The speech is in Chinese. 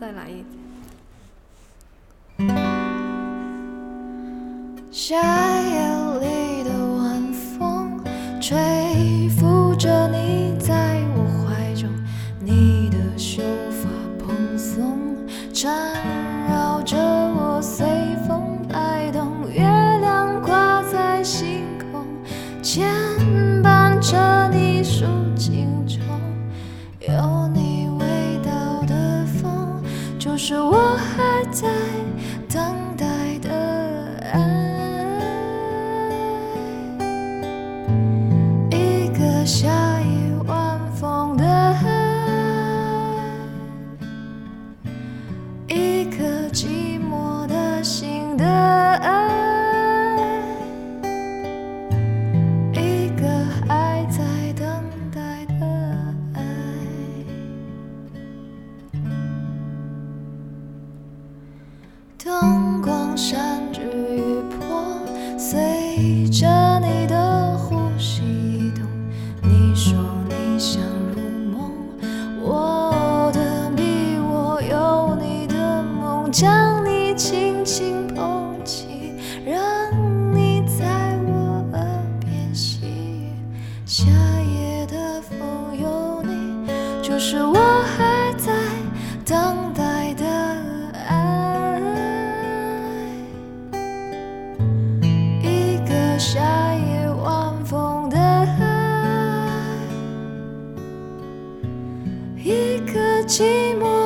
再来一夏夜里的晚风，吹拂着你在我怀中，你的秀发蓬松，缠绕着我随风摆动，月亮挂在星空，牵绊着你数尽中，有你，就是我还在等待的爱。一个夏灯光闪着雨波，随着你的呼吸移动。你说你想入梦，我的笔我有你的梦，将你轻轻捧起，让你在我耳边细语。夏夜的风有你，就是我一个寂寞。